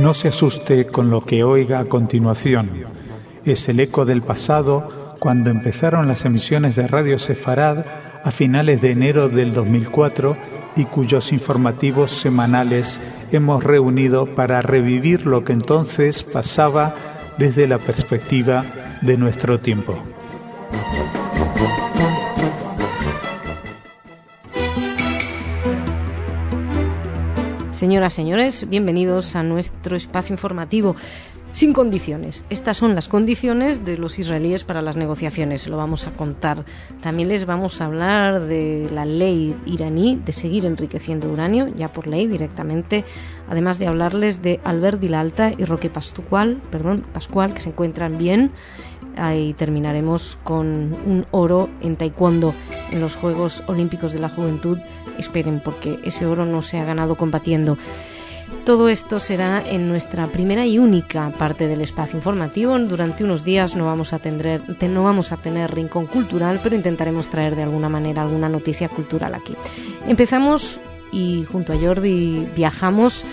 No se asuste con lo que oiga a continuación. Es el eco del pasado cuando empezaron las emisiones de Radio Sefarad a finales de enero del 2004 y cuyos informativos semanales hemos reunido para revivir lo que entonces pasaba desde la perspectiva de nuestro tiempo. Señoras, señores, bienvenidos a nuestro espacio informativo sin condiciones. Estas son las condiciones de los israelíes para las negociaciones. Lo vamos a contar. También les vamos a hablar de la ley iraní de seguir enriqueciendo uranio, ya por ley directamente. Además de hablarles de Albert Dilalta y Roque Pascual, perdón, Pascual, que se encuentran bien. Ahí terminaremos con un oro en taekwondo en los Juegos Olímpicos de la Juventud esperen porque ese oro no se ha ganado combatiendo. Todo esto será en nuestra primera y única parte del espacio informativo. Durante unos días no vamos a tener, no vamos a tener rincón cultural, pero intentaremos traer de alguna manera alguna noticia cultural aquí. Empezamos y junto a Jordi viajamos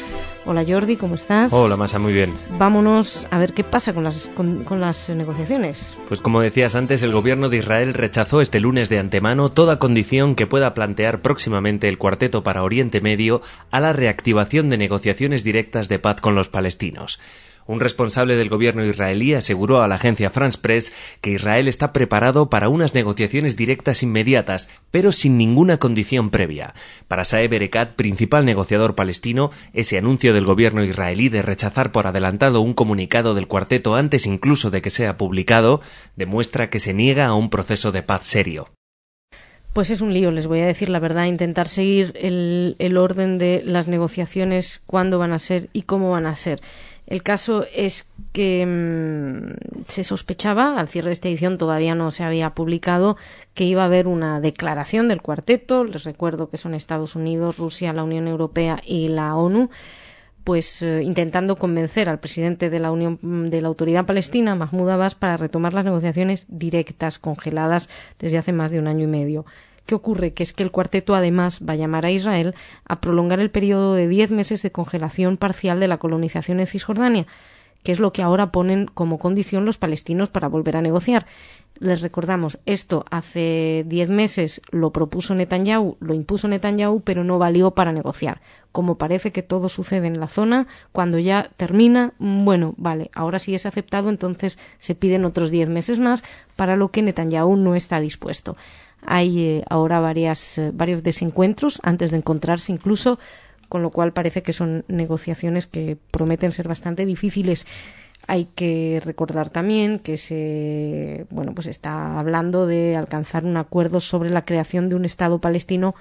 Hola Jordi, ¿cómo estás? Hola Masa, muy bien. Vámonos a ver qué pasa con las, con, las negociaciones. Pues como decías antes, el gobierno de Israel rechazó este lunes de antemano toda condición que pueda plantear próximamente el cuarteto para Oriente Medio a la reactivación de negociaciones directas de paz con los palestinos. Un responsable del gobierno israelí aseguró a la agencia France Press que Israel está preparado para unas negociaciones directas inmediatas, pero sin ninguna condición previa. Para Saeb Erekat, principal negociador palestino, ese anuncio del gobierno israelí de rechazar por adelantado un comunicado del cuarteto antes incluso de que sea publicado, demuestra que se niega a un proceso de paz serio. Pues es un lío, les voy a decir la verdad, intentar seguir el, el orden de las negociaciones, cuándo van a ser y cómo van a ser. El caso es que mm, se sospechaba, al cierre de esta edición todavía no se había publicado, que iba a haber una declaración del cuarteto. Les recuerdo que son Estados Unidos, Rusia, la Unión Europea y la ONU pues eh, intentando convencer al presidente de la Unión mm, de la Autoridad Palestina, Mahmoud Abbas, para retomar las negociaciones directas congeladas desde hace más de un año y medio. ¿Qué ocurre? Que es que el cuarteto además va a llamar a Israel a prolongar el periodo de diez meses de congelación parcial de la colonización en Cisjordania, que es lo que ahora ponen como condición los palestinos para volver a negociar. Les recordamos, esto hace diez meses lo propuso Netanyahu, lo impuso Netanyahu, pero no valió para negociar. Como parece que todo sucede en la zona, cuando ya termina, bueno, vale, ahora sí es aceptado, entonces se piden otros diez meses más, para lo que Netanyahu no está dispuesto. Hay eh, ahora varias, eh, varios desencuentros antes de encontrarse incluso, con lo cual parece que son negociaciones que prometen ser bastante difíciles. Hay que recordar también que se bueno pues está hablando de alcanzar un acuerdo sobre la creación de un Estado palestino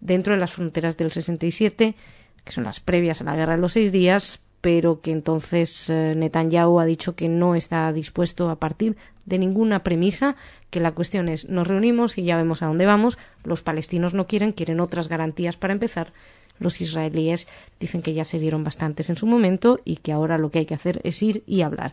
dentro de las fronteras del 67, que son las previas a la Guerra de los Seis Días, pero que entonces eh, Netanyahu ha dicho que no está dispuesto a partir de ninguna premisa, que la cuestión es nos reunimos y ya vemos a dónde vamos, los palestinos no quieren, quieren otras garantías para empezar, los israelíes dicen que ya se dieron bastantes en su momento y que ahora lo que hay que hacer es ir y hablar.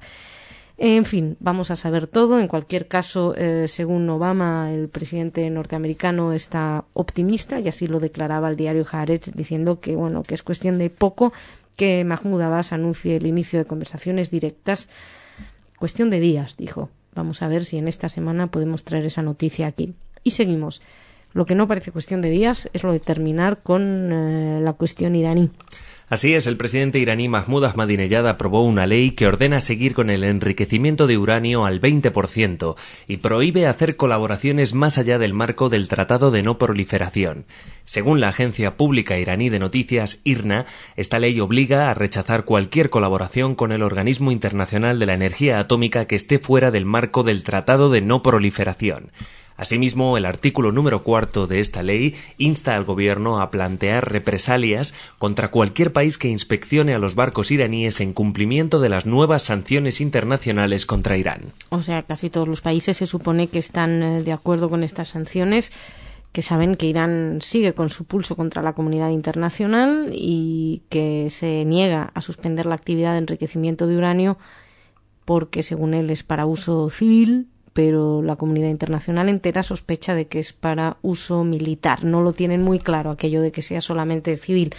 En fin, vamos a saber todo. En cualquier caso, eh, según Obama, el presidente norteamericano está optimista y así lo declaraba el diario Haaretz, diciendo que bueno que es cuestión de poco que Mahmoud Abbas anuncie el inicio de conversaciones directas. Cuestión de días, dijo. Vamos a ver si en esta semana podemos traer esa noticia aquí. Y seguimos. Lo que no parece cuestión de días es lo de terminar con eh, la cuestión iraní. Así es, el presidente iraní Mahmoud Ahmadinejad aprobó una ley que ordena seguir con el enriquecimiento de uranio al 20% y prohíbe hacer colaboraciones más allá del marco del Tratado de No Proliferación. Según la agencia pública iraní de noticias IRNA, esta ley obliga a rechazar cualquier colaboración con el Organismo Internacional de la Energía Atómica que esté fuera del marco del Tratado de No Proliferación. Asimismo, el artículo número cuarto de esta ley insta al Gobierno a plantear represalias contra cualquier país que inspeccione a los barcos iraníes en cumplimiento de las nuevas sanciones internacionales contra Irán. O sea, casi todos los países se supone que están eh, de acuerdo con estas sanciones que saben que Irán sigue con su pulso contra la comunidad internacional y que se niega a suspender la actividad de enriquecimiento de uranio porque, según él, es para uso civil pero la comunidad internacional entera sospecha de que es para uso militar. No lo tienen muy claro aquello de que sea solamente civil.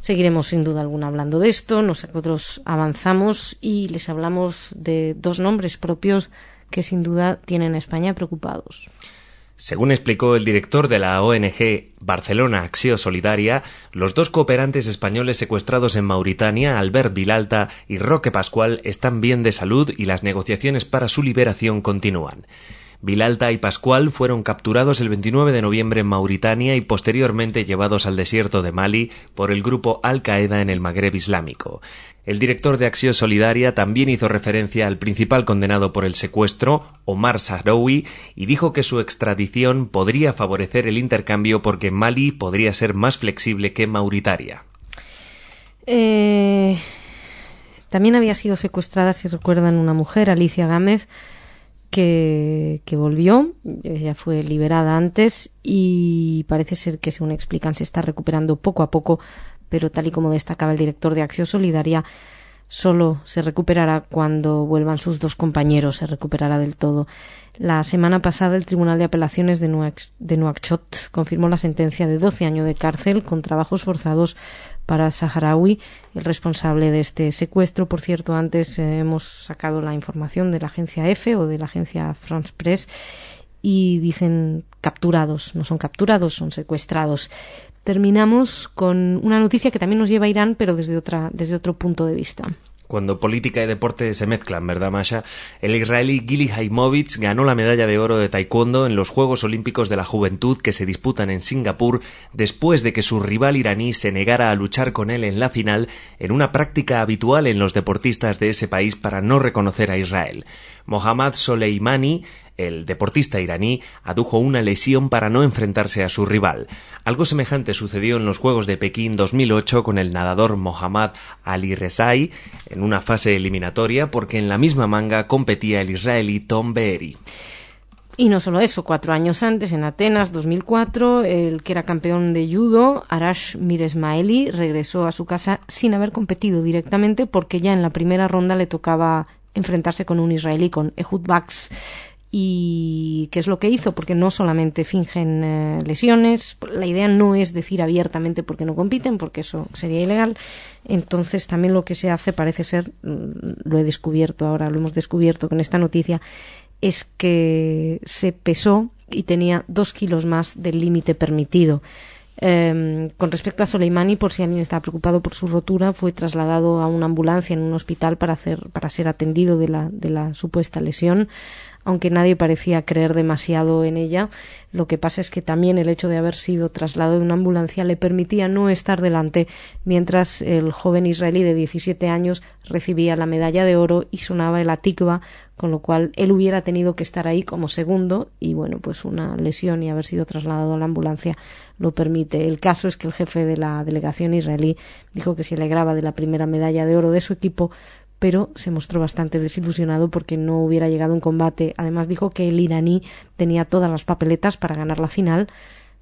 Seguiremos sin duda alguna hablando de esto. Nosotros avanzamos y les hablamos de dos nombres propios que sin duda tienen a España preocupados. Según explicó el director de la ONG Barcelona Acción Solidaria, los dos cooperantes españoles secuestrados en Mauritania, Albert Vilalta y Roque Pascual, están bien de salud y las negociaciones para su liberación continúan. Vilalta y Pascual fueron capturados el 29 de noviembre en Mauritania y posteriormente llevados al desierto de Mali por el grupo Al-Qaeda en el Magreb Islámico. El director de Acción Solidaria también hizo referencia al principal condenado por el secuestro, Omar Sahraoui, y dijo que su extradición podría favorecer el intercambio porque Mali podría ser más flexible que Mauritania. Eh, también había sido secuestrada, si recuerdan, una mujer, Alicia Gámez, que, que, volvió, ella fue liberada antes y parece ser que, según explican, se está recuperando poco a poco, pero tal y como destacaba el director de Acción Solidaria, solo se recuperará cuando vuelvan sus dos compañeros, se recuperará del todo. La semana pasada el Tribunal de Apelaciones de, Nuakchot confirmó la sentencia de 12 años de cárcel con trabajos forzados para Saharaui, el responsable de este secuestro. Por cierto, antes eh, hemos sacado la información de la agencia EFE o de la agencia France Press y dicen capturados, no son capturados, son secuestrados. Terminamos con una noticia que también nos lleva a Irán, pero desde, otra, desde otro punto de vista cuando política y deporte se mezclan, ¿verdad, Masha? El israelí Gili Haimovitz ganó la medalla de oro de taekwondo en los Juegos Olímpicos de la Juventud que se disputan en Singapur después de que su rival iraní se negara a luchar con él en la final en una práctica habitual en los deportistas de ese país para no reconocer a Israel. Mohammad Soleimani el deportista iraní adujo una lesión para no enfrentarse a su rival. Algo semejante sucedió en los Juegos de Pekín 2008 con el nadador Mohammad Ali Rezai en una fase eliminatoria porque en la misma manga competía el israelí Tom Beeri. Y no solo eso, cuatro años antes, en Atenas, 2004, el que era campeón de judo, Arash Miresmaeli, regresó a su casa sin haber competido directamente porque ya en la primera ronda le tocaba enfrentarse con un israelí, con Ehud Bax, y qué es lo que hizo, porque no solamente fingen eh, lesiones, la idea no es decir abiertamente porque no compiten, porque eso sería ilegal, entonces también lo que se hace parece ser, mm, lo he descubierto ahora, lo hemos descubierto con esta noticia, es que se pesó y tenía dos kilos más del límite permitido. Em, con respecto a Soleimani, por si alguien está preocupado por su rotura, fue trasladado a una ambulancia en un hospital para, hacer, para ser atendido de la, de la supuesta lesión aunque nadie parecía creer demasiado en ella. Lo que pasa es que también el hecho de haber sido trasladado en una ambulancia le permitía no estar delante mientras el joven israelí de 17 años recibía la medalla de oro y sonaba el atikva, con lo cual él hubiera tenido que estar ahí como segundo y bueno, pues una lesión y haber sido trasladado a la ambulancia lo permite. El caso es que el jefe de la delegación israelí dijo que se alegraba de la primera medalla de oro de su equipo, pero se mostró bastante desilusionado porque no hubiera llegado en combate. Además dijo que el iraní tenía todas las papeletas para ganar la final,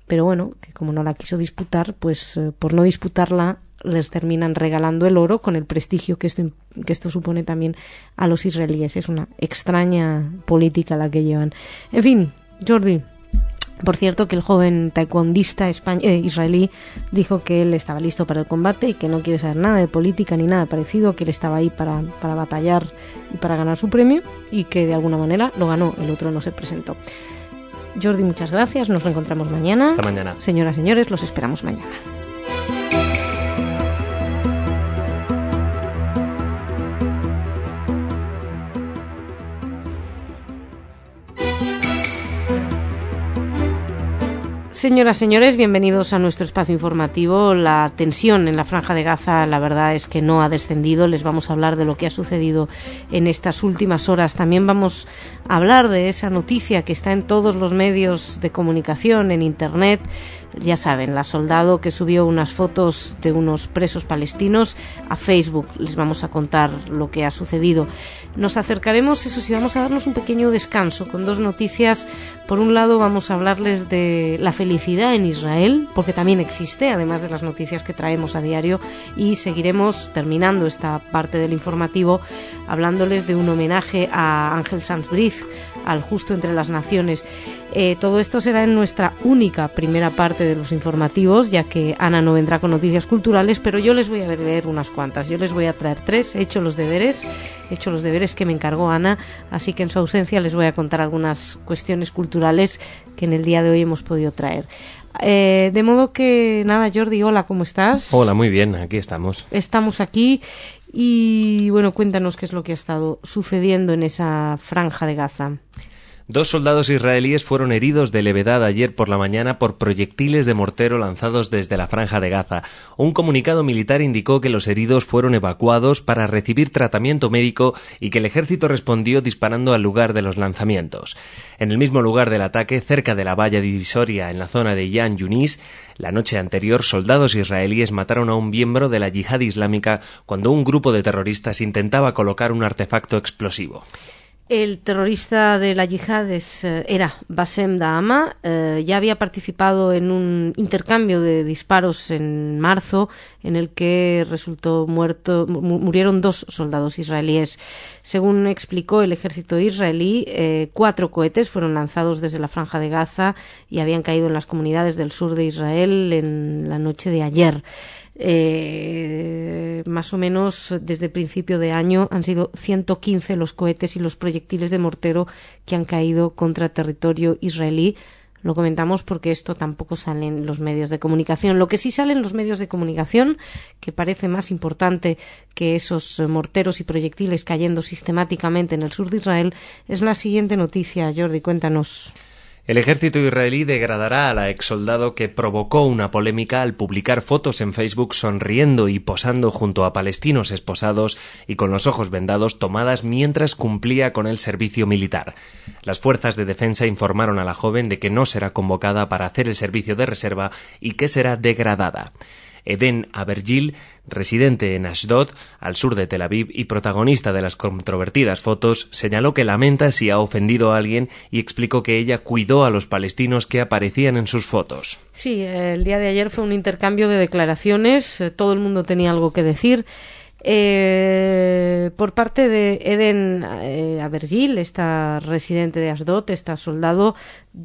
pero bueno, que como no la quiso disputar, pues eh, por no disputarla les terminan regalando el oro con el prestigio que esto, que esto supone también a los israelíes. Es una extraña política la que llevan. En fin, Jordi, por cierto, que el joven taekwondista eh, israelí dijo que él estaba listo para el combate y que no quiere saber nada de política ni nada parecido, que él estaba ahí para, para batallar y para ganar su premio y que de alguna manera lo ganó, el otro no se presentó. Jordi, muchas gracias, nos reencontramos mañana. Hasta mañana. Señoras, señores, los esperamos mañana. Señoras, señores, bienvenidos a nuestro espacio informativo. La tensión en la franja de Gaza, la verdad es que no ha descendido. Les vamos a hablar de lo que ha sucedido en estas últimas horas. También vamos a hablar de esa noticia que está en todos los medios de comunicación, en Internet, ya saben, la soldado que subió unas fotos de unos presos palestinos a Facebook. Les vamos a contar lo que ha sucedido. Nos acercaremos, eso sí, vamos a darnos un pequeño descanso con dos noticias. Por un lado, vamos a hablarles de la felicidad en Israel, porque también existe, además de las noticias que traemos a diario, y seguiremos terminando esta parte del informativo hablándoles de un homenaje a Ángel Sanz Briz, al justo entre las naciones. Eh, todo esto será en nuestra única primera parte de los informativos, ya que Ana no vendrá con noticias culturales, pero yo les voy a leer unas cuantas. Yo les voy a traer tres. He hecho los deberes, he hecho los deberes que me encargó Ana, así que en su ausencia les voy a contar algunas cuestiones culturales que en el día de hoy hemos podido traer. Eh, de modo que, nada, Jordi, hola, ¿cómo estás? Hola, muy bien, aquí estamos. Estamos aquí y, bueno, cuéntanos qué es lo que ha estado sucediendo en esa franja de Gaza. Dos soldados israelíes fueron heridos de levedad ayer por la mañana por proyectiles de mortero lanzados desde la franja de Gaza. Un comunicado militar indicó que los heridos fueron evacuados para recibir tratamiento médico y que el ejército respondió disparando al lugar de los lanzamientos. En el mismo lugar del ataque, cerca de la valla divisoria en la zona de Yan Yunis, la noche anterior soldados israelíes mataron a un miembro de la yihad islámica cuando un grupo de terroristas intentaba colocar un artefacto explosivo. El terrorista de la yihad eh, era Bassem Dahama. Eh, ya había participado en un intercambio de disparos en marzo en el que resultó muerto, murieron dos soldados israelíes. Según explicó el ejército israelí, eh, cuatro cohetes fueron lanzados desde la franja de Gaza y habían caído en las comunidades del sur de Israel en la noche de ayer. Eh, más o menos desde principio de año han sido 115 los cohetes y los proyectiles de mortero que han caído contra territorio israelí. Lo comentamos porque esto tampoco sale en los medios de comunicación. Lo que sí sale en los medios de comunicación, que parece más importante que esos morteros y proyectiles cayendo sistemáticamente en el sur de Israel, es la siguiente noticia. Jordi, cuéntanos. El ejército israelí degradará a la exsoldado que provocó una polémica al publicar fotos en Facebook sonriendo y posando junto a palestinos esposados y con los ojos vendados tomadas mientras cumplía con el servicio militar. Las fuerzas de defensa informaron a la joven de que no será convocada para hacer el servicio de reserva y que será degradada. Eden Abergil, residente en Ashdod, al sur de Tel Aviv y protagonista de las controvertidas fotos, señaló que lamenta si ha ofendido a alguien y explicó que ella cuidó a los palestinos que aparecían en sus fotos. Sí, el día de ayer fue un intercambio de declaraciones, eh, todo el mundo tenía algo que decir. Eh, por parte de Eden eh, Abergil, esta residente de Ashdod, esta soldado,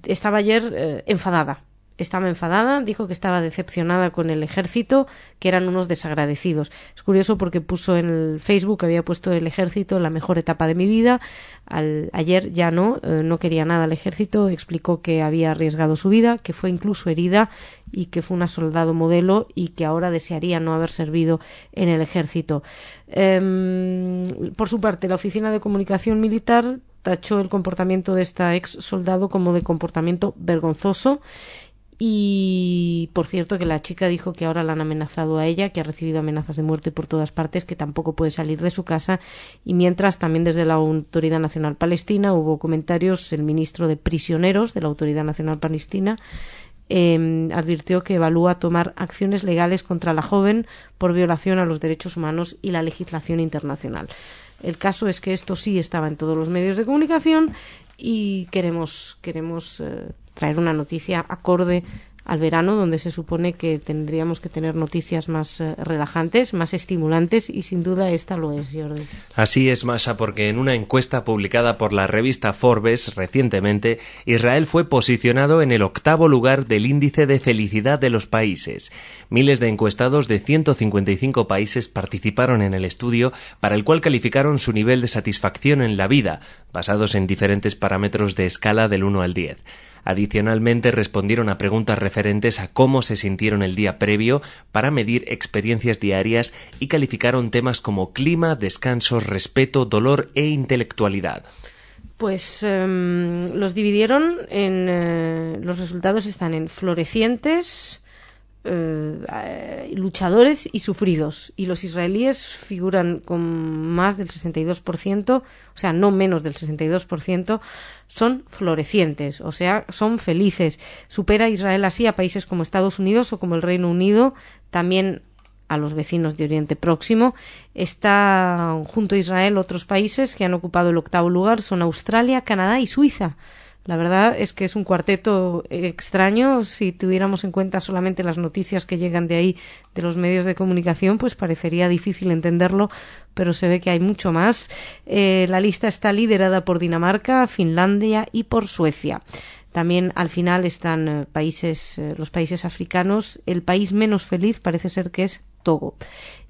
estaba ayer enfadada estaba enfadada, dijo que estaba decepcionada con el ejército, que eran unos desagradecidos. Es curioso porque puso en el Facebook, había puesto el ejército la mejor etapa de mi vida. Al, ayer ya no, eh, no quería nada al ejército, explicó que había arriesgado su vida, que fue incluso herida y que fue una soldado modelo y que ahora desearía no haber servido en el ejército. Em, por su parte, la Oficina de Comunicación Militar tachó el comportamiento de esta ex soldado como de comportamiento vergonzoso y por cierto que la chica dijo que ahora la han amenazado a ella, que ha recibido amenazas de muerte por todas partes, que tampoco puede salir de su casa. Y mientras también desde la Autoridad Nacional Palestina hubo comentarios, el ministro de Prisioneros de la Autoridad Nacional Palestina em, advirtió que evalúa tomar acciones legales contra la joven por violación a los derechos humanos y la legislación internacional. El caso es que esto sí estaba en todos los medios de comunicación y queremos, queremos eh, traer una noticia acorde al verano, donde se supone que tendríamos que tener noticias más eh, relajantes, más estimulantes, y sin duda esta lo es, Jordi. Así es, Masha, porque en una encuesta publicada por la revista Forbes recientemente, Israel fue posicionado en el octavo lugar del índice de felicidad de los países. Miles de encuestados de 155 países participaron en el estudio, para el cual calificaron su nivel de satisfacción en la vida, basados en diferentes parámetros de escala del 1 al 10. Adicionalmente respondieron a preguntas referentes a cómo se sintieron el día previo para medir experiencias diarias y calificaron temas como clima, descanso, respeto, dolor e intelectualidad. Pues em, los dividieron en. Eh, los resultados están en florecientes, eh, luchadores y sufridos. Y los israelíes figuran con más del 62%, o sea, no menos del 62%, son florecientes, o sea, son felices. Supera Israel así a países como Estados Unidos o como el Reino Unido, también a los vecinos de Oriente Próximo. Está junto a Israel otros países que han ocupado el octavo lugar, son Australia, Canadá y Suiza. La verdad es que es un cuarteto extraño. Si tuviéramos en cuenta solamente las noticias que llegan de ahí, de los medios de comunicación, pues parecería difícil entenderlo, pero se ve que hay mucho más. Eh, la lista está liderada por Dinamarca, Finlandia y por Suecia. También al final están eh, países, eh, los países africanos. El país menos feliz parece ser que es Togo.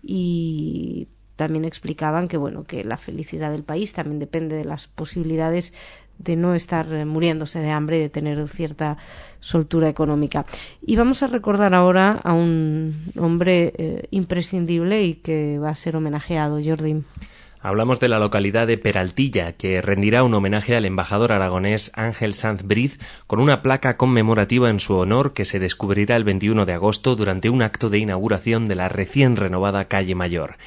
Y también explicaban que bueno que la felicidad del país también depende de las posibilidades de no estar eh, muriéndose de hambre y de tener cierta soltura económica. Y vamos a recordar ahora a un hombre imprescindible y que va a ser homenajeado, Jordi. Hablamos de la localidad de Peraltilla, que rendirá un homenaje al embajador aragonés Ángel Sanz Briz con una placa conmemorativa en su honor que se descubrirá el 21 de agosto durante un acto de inauguración de la recién renovada calle Mayor.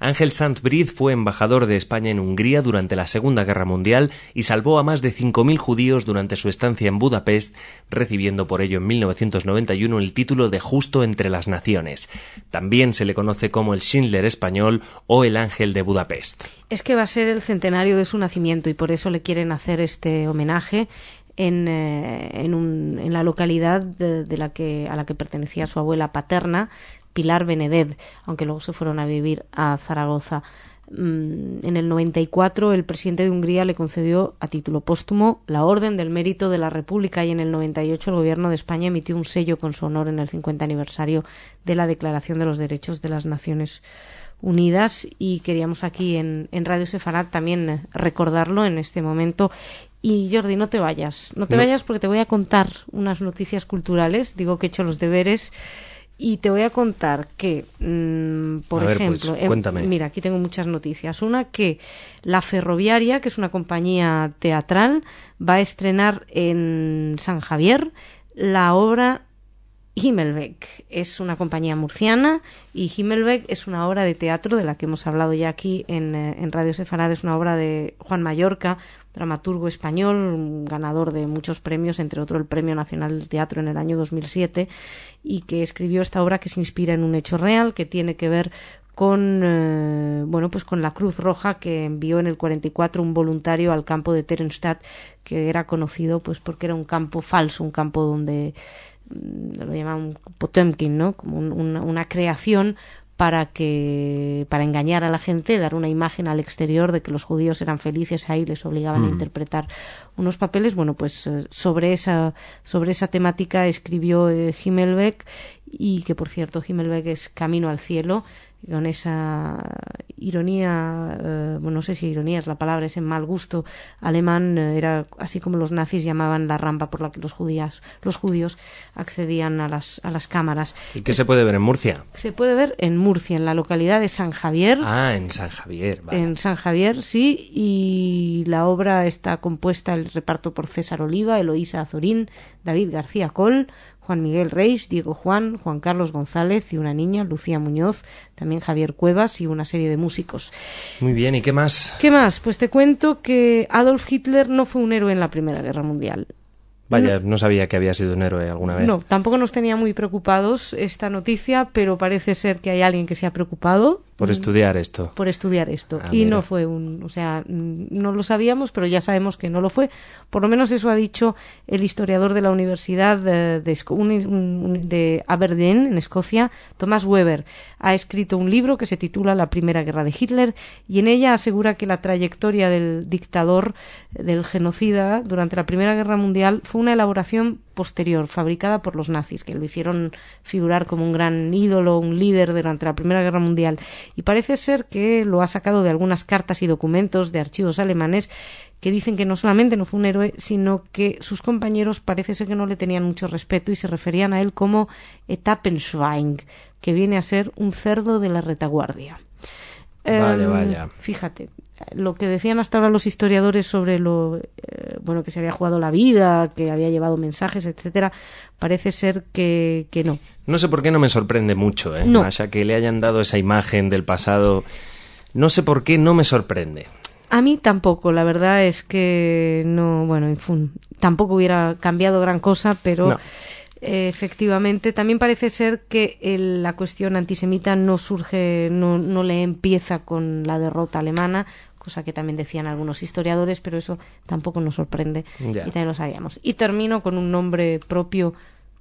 Ángel Sant Briz fue embajador de España en Hungría durante la Segunda Guerra Mundial y salvó a más de 5.000 judíos durante su estancia en Budapest, recibiendo por ello en 1991 el título de Justo entre las Naciones. También se le conoce como el Schindler español o el Ángel de Budapest. Es que va a ser el centenario de su nacimiento y por eso le quieren hacer este homenaje en, eh, en, la localidad de, la que, a la que pertenecía su abuela paterna, Pilar Beneded, aunque luego se fueron a vivir a Zaragoza. Mm, en el 94 el presidente de Hungría le concedió a título póstumo la Orden del Mérito de la República y en el 98 el gobierno de España emitió un sello con su honor en el 50 aniversario de la Declaración de los Derechos de las Naciones Unidas. Y queríamos aquí en, en Radio Sefarad también recordarlo en este momento. Y Jordi, no te vayas, no te vayas porque te voy a contar unas noticias culturales. Digo que he hecho los deberes y te voy a contar que, mm, por pues, ejemplo, cuéntame. mira, aquí tengo muchas noticias. Una que la Ferroviaria, que es una compañía teatral, va a estrenar en San Javier la obra Himmelbeck es una compañía murciana y Himmelbeck es una obra de teatro de la que hemos hablado ya aquí en, eh, en Radio Sefarad. Es una obra de Juan Mallorca, dramaturgo español, ganador de muchos premios, entre otros el Premio Nacional del Teatro en el año 2007, y que escribió esta obra que se inspira en un hecho real que tiene que ver con eh, bueno pues con la Cruz Roja que envió en el 44 un voluntario al campo de Terenstadt que era conocido pues porque era un campo falso un campo donde mm, lo llaman Potemkin no como una creación para que para engañar a la gente, dar una imagen al exterior de que los judíos eran felices ahí, les obligaban a mm. interpretar unos papeles. Bueno, pues eh, sobre esa sobre esa temática escribió eh, Himmelbeck y que por cierto Himmelbeck es Camino al cielo con esa ironía, eh, bueno, no sé si ironía es la palabra, ese mal gusto alemán, eh, era así como los nazis llamaban la rampa por la que los judíos, los judíos accedían a las, a las cámaras. ¿Y qué se puede ver en Murcia? Se puede ver en Murcia, en la localidad de San Javier. Ah, en San Javier, vale. En San Javier, sí, y la obra está compuesta, el reparto por César Oliva, Eloísa Azorín, David García Col, Juan Miguel Reis, Diego Juan, Juan Carlos González y una niña, Lucía Muñoz, también Javier Cuevas y una serie de músicos. Muy bien, ¿y qué más? ¿Qué más? Pues te cuento que Adolf Hitler no fue un héroe en la Primera Guerra Mundial. Vaya, no sabía que había sido un héroe alguna vez. No, tampoco nos tenía muy preocupados esta noticia, pero parece ser que hay alguien que se ha preocupado por mm. estudiar esto. Por estudiar esto. Ah, y no fue un, o sea, no lo sabíamos, pero ya sabemos que no lo fue. Por lo menos eso ha dicho el historiador de la Universidad de, de, Aberdeen, en Escocia, Thomas Weber. Ha escrito un libro que se titula La Primera Guerra de Hitler y en ella asegura que la trayectoria del dictador, del genocida, durante la Primera Guerra Mundial fue una elaboración posterior, fabricada por los nazis, que lo hicieron figurar como un gran ídolo, un líder durante la Primera Guerra Mundial. Y parece ser que lo ha sacado de algunas cartas y documentos de archivos alemanes que dicen que no solamente no fue un héroe, sino que sus compañeros parece ser que no le tenían mucho respeto y se referían a él como Etappenschwein, que viene a ser un cerdo de la retaguardia. Vale, em, vaya. Fíjate, lo que decían hasta ahora los historiadores sobre lo eh, bueno que se había jugado la vida, que había llevado mensajes, etcétera, parece ser que, que no. No sé por qué no me sorprende mucho, ¿eh? No. O sea, que le hayan dado esa imagen del pasado. No sé por qué no me sorprende. A mí tampoco, la verdad es que no, bueno, en fin, tampoco hubiera cambiado gran cosa, pero efectivamente. También parece ser que la cuestión antisemita no surge, no, no le empieza con la derrota alemana, cosa que también decían algunos historiadores, pero eso tampoco nos sorprende y también lo sabíamos. Y termino con un nombre propio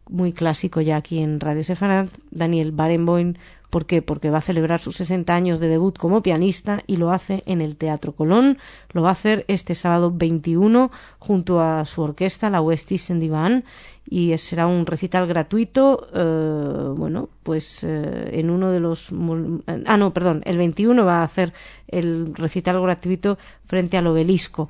muy clásico ya aquí en Radio Sefarad, Daniel Barenboim, ¿Por qué? Porque va a celebrar sus 60 años de debut como pianista y lo hace en el Teatro Colón. Lo va a hacer este sábado 21 junto a su orquesta, la West East Divan, y será un recital gratuito, eh, bueno, pues eh, en uno de los... Ah, no, perdón, el 21 va a hacer el recital gratuito frente al obelisco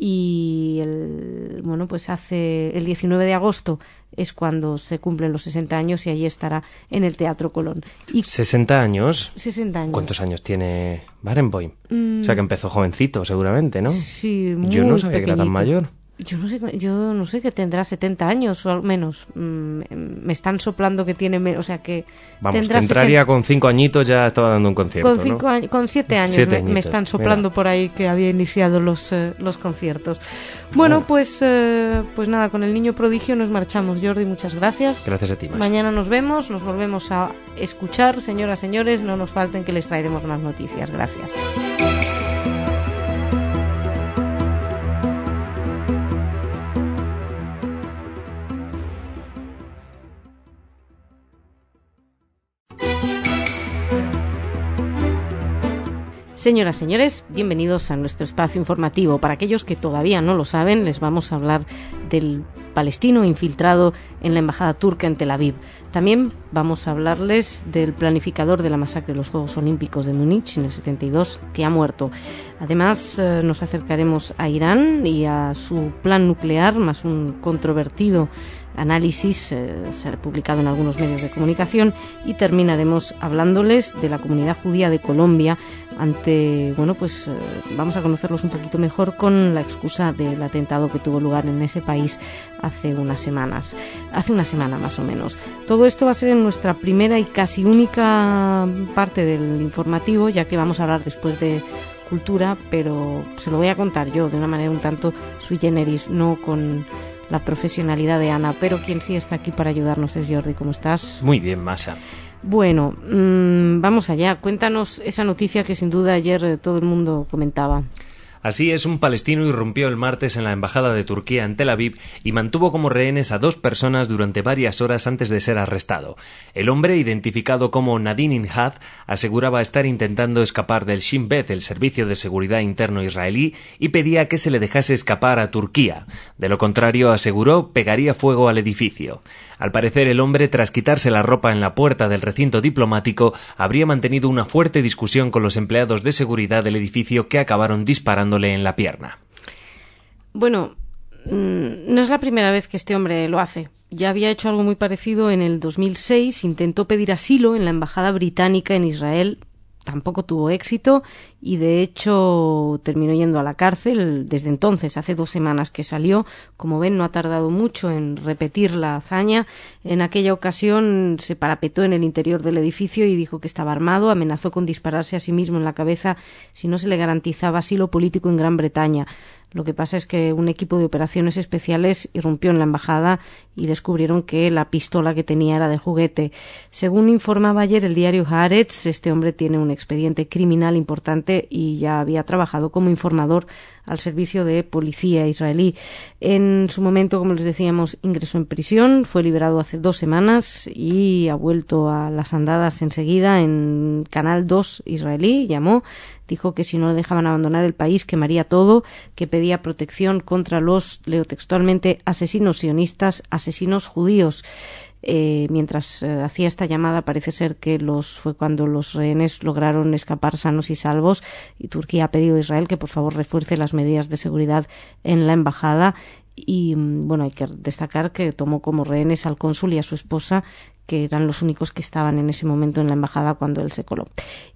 y el, bueno, pues hace el 19 de agosto es cuando se cumplen los 60 años y allí estará en el Teatro Colón. Y ¿60 años? 60 años. ¿Cuántos años tiene Barenboim? O sea que empezó jovencito, seguramente, ¿no? Sí, muy Yo no sabía que era tan mayor. Yo no sé, yo no sé que tendrá 70 años o al menos. Mm, me están soplando que tiene menos, o sea que Vamos, que entraría con cinco añitos ya estaba dando un concierto, Con cinco años, con siete años me, están soplando por ahí que había iniciado los, eh, los conciertos. Bueno, pues eh, pues nada, con el niño prodigio nos marchamos. Jordi, muchas gracias. Gracias a ti, Mañana nos vemos, nos volvemos a escuchar, señoras, señores, no nos falten que les traeremos más noticias. Gracias. Señoras, señores, bienvenidos a nuestro espacio informativo. Para aquellos que todavía no lo saben, les vamos a hablar del palestino infiltrado en la embajada turca en Tel Aviv. También vamos a hablarles del planificador de la masacre de los Juegos Olímpicos de Múnich en el 72 que ha muerto. Además, eh, nos acercaremos a Irán y a su plan nuclear, más un controvertido análisis eh, será publicado en algunos medios de comunicación y terminaremos hablándoles de la comunidad judía de Colombia ante, bueno, pues eh, vamos a conocerlos un poquito mejor con la excusa del atentado que tuvo lugar en ese país hace unas semanas, hace una semana más o menos. Todo esto va a ser en nuestra primera y casi única parte del informativo, ya que vamos a hablar después de cultura, pero se lo voy a contar yo de una manera un tanto sui generis, no con la profesionalidad de Ana, pero quien sí está aquí para ayudarnos es Jordi. ¿Cómo estás? Muy bien, Masa. Bueno, mm, vamos allá. Cuéntanos esa noticia que sin duda ayer eh, todo el mundo comentaba. Así es, un palestino irrumpió el martes en la embajada de Turquía en Tel Aviv y mantuvo como rehenes a dos personas durante varias horas antes de ser arrestado. El hombre, identificado como Nadine Inhad, aseguraba estar intentando escapar del Shin Bet, el servicio de seguridad interno israelí, y pedía que se le dejase escapar a Turquía. De lo contrario, aseguró, pegaría fuego al edificio. Al parecer, el hombre, tras quitarse la ropa en la puerta del recinto diplomático, habría mantenido una fuerte discusión con los empleados de seguridad del edificio que acabaron disparándole en la pierna. Bueno, mm, no es la primera vez que este hombre lo hace. Ya había hecho algo muy parecido en el 2006. Intentó pedir asilo en la embajada británica en Israel tampoco tuvo éxito y de hecho terminó yendo a la cárcel desde entonces, hace dos semanas que salió. Como ven, no ha tardado mucho en repetir la hazaña. En aquella ocasión se parapetó en el interior del edificio y dijo que estaba armado, amenazó con dispararse a sí mismo en la cabeza si no se le garantizaba asilo político en Gran Bretaña. Lo que pasa es que un equipo de operaciones especiales irrumpió en la embajada y descubrieron que la pistola que tenía era de juguete. Según informaba ayer el diario Haaretz, este hombre tiene un expediente criminal importante y ya había trabajado como informador al servicio de policía israelí. En su momento, como les decíamos, ingresó en prisión, fue liberado hace dos semanas y ha vuelto a las andadas enseguida en Canal 2 israelí, llamó dijo que si no le dejaban abandonar el país quemaría todo, que pedía protección contra los, leo textualmente, asesinos sionistas, asesinos judíos. Eh, mientras eh, hacía esta llamada parece ser que los fue cuando los rehenes lograron escapar sanos y salvos y Turquía ha pedido a Israel que por favor refuerce las medidas de seguridad en la embajada. Y mm, bueno hay que destacar que tomó como rehenes al cónsul y a su esposa que eran los únicos que estaban en ese momento en la embajada cuando él se coló.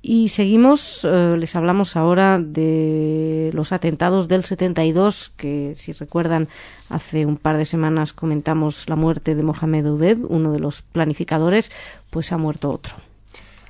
Y seguimos, eh, les hablamos ahora de los atentados del 72, que si recuerdan, hace un par de semanas comentamos la muerte de Mohamed Ouded, uno de los planificadores, pues ha muerto otro.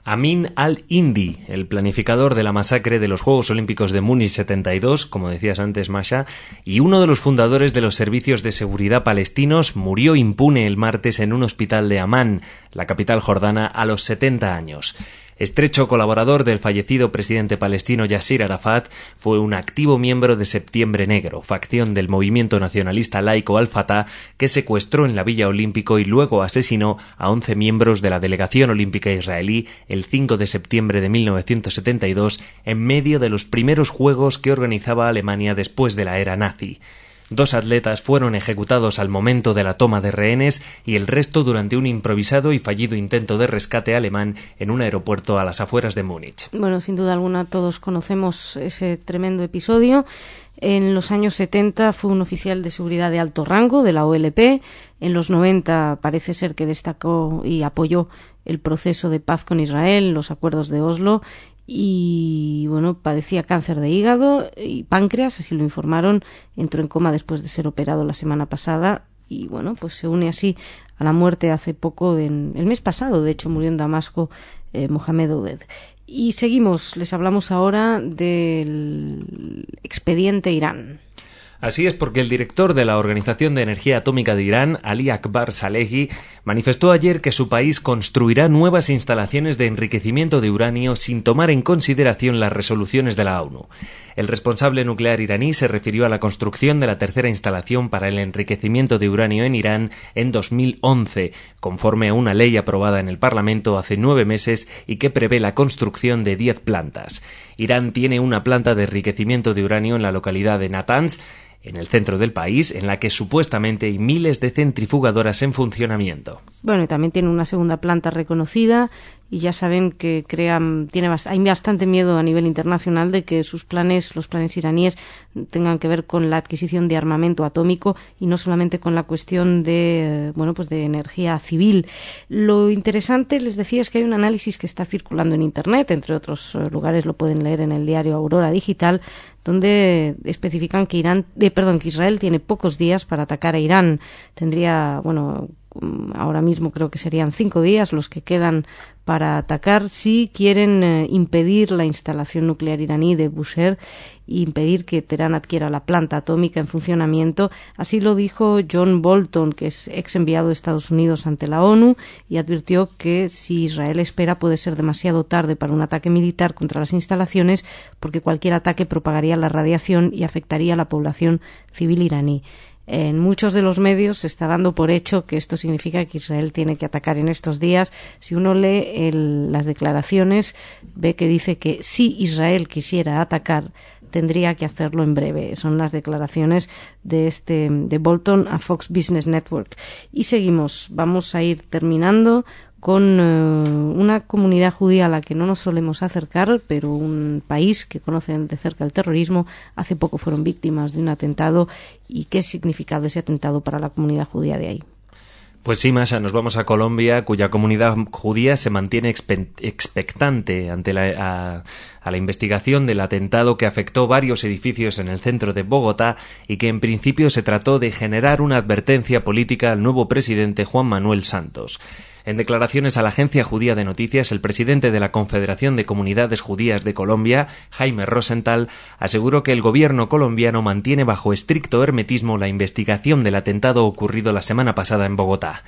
Amin al-Indi, el planificador de la masacre de los Juegos Olímpicos de Múnich 72, como decías antes, Masha, y uno de los fundadores de los servicios de seguridad palestinos, murió impune el martes en un hospital de Amán, la capital jordana, a los 70 años. Estrecho colaborador del fallecido presidente palestino Yasser Arafat, fue un activo miembro de Septiembre Negro, facción del movimiento nacionalista laico Al-Fatah que secuestró en la Villa Olímpico y luego asesinó a 11 miembros de la delegación olímpica israelí el 5 de septiembre de 1972 en medio de los primeros Juegos que organizaba Alemania después de la era nazi. Dos atletas fueron ejecutados al momento de la toma de rehenes y el resto durante un improvisado y fallido intento de rescate alemán en un aeropuerto a las afueras de Múnich. Bueno, sin duda alguna todos conocemos ese tremendo episodio. En los años 70 fue un oficial de seguridad de alto rango de la OLP. En los 90 parece ser que destacó y apoyó el proceso de paz con Israel, los acuerdos de Oslo y bueno, padecía cáncer de hígado y páncreas, así lo informaron, entró en coma después de ser operado la semana pasada y bueno, pues se une así a la muerte hace poco, en, el mes pasado, de hecho murió en Damasco eh, Mohamed Ouded. Y seguimos, les hablamos ahora del expediente Irán. Así es porque el director de la Organización de Energía Atómica de Irán, Ali Akbar Salehi, manifestó ayer que su país construirá nuevas instalaciones de enriquecimiento de uranio sin tomar en consideración las resoluciones de la ONU. El responsable nuclear iraní se refirió a la construcción de la tercera instalación para el enriquecimiento de uranio en Irán en 2011, conforme a una ley aprobada en el Parlamento hace nueve meses y que prevé la construcción de diez plantas. Irán tiene una planta de enriquecimiento de uranio en la localidad de Natanz, en el centro del país, en la que supuestamente hay miles de centrifugadoras en funcionamiento. Bueno, y también tiene una segunda planta reconocida y ya saben que crean, tiene, hay bastante miedo a nivel internacional de que sus planes, los planes iraníes, tengan que ver con la adquisición de armamento atómico y no solamente con la cuestión de, bueno, pues de energía civil. Lo interesante, les decía, es que hay un análisis que está circulando en Internet, entre otros eh, lugares lo pueden leer en el diario Aurora Digital, donde especifican que Irán, eh, perdón, que Israel tiene pocos días para atacar a Irán. Tendría, bueno, ahora mismo creo que serían cinco días los que quedan para atacar si quieren eh, impedir la instalación nuclear iraní de Bushehr e impedir que Teherán adquiera la planta atómica en funcionamiento. Así lo dijo John Bolton, que es ex enviado de Estados Unidos ante la ONU, y advirtió que si Israel espera puede ser demasiado tarde para un ataque militar contra las instalaciones, porque cualquier ataque propagaría la radiación y afectaría a la población civil iraní en muchos de los medios se está dando por hecho que esto significa que Israel tiene que atacar en estos días. Si uno lee las declaraciones, ve que dice que si Israel quisiera atacar, tendría que hacerlo en breve. Son las declaraciones de este de Bolton a Fox Business Network. Y seguimos. Vamos a ir terminando con eh, una comunidad judía a la que no nos solemos acercar, pero un país que conoce de cerca el terrorismo. Hace poco fueron víctimas de un atentado y qué significado ese atentado para la comunidad judía de ahí. Pues sí, Masha, nos vamos a Colombia, cuya comunidad judía se mantiene expectante ante la, a la investigación del atentado que afectó varios edificios en el centro de Bogotá y que en principio se trató de generar una advertencia política al nuevo presidente Juan Manuel Santos. En declaraciones a la agencia judía de noticias, el presidente de la Confederación de Comunidades Judías de Colombia, Jaime Rosenthal, aseguró que el gobierno colombiano mantiene bajo estricto hermetismo la investigación del atentado ocurrido la semana pasada en Bogotá.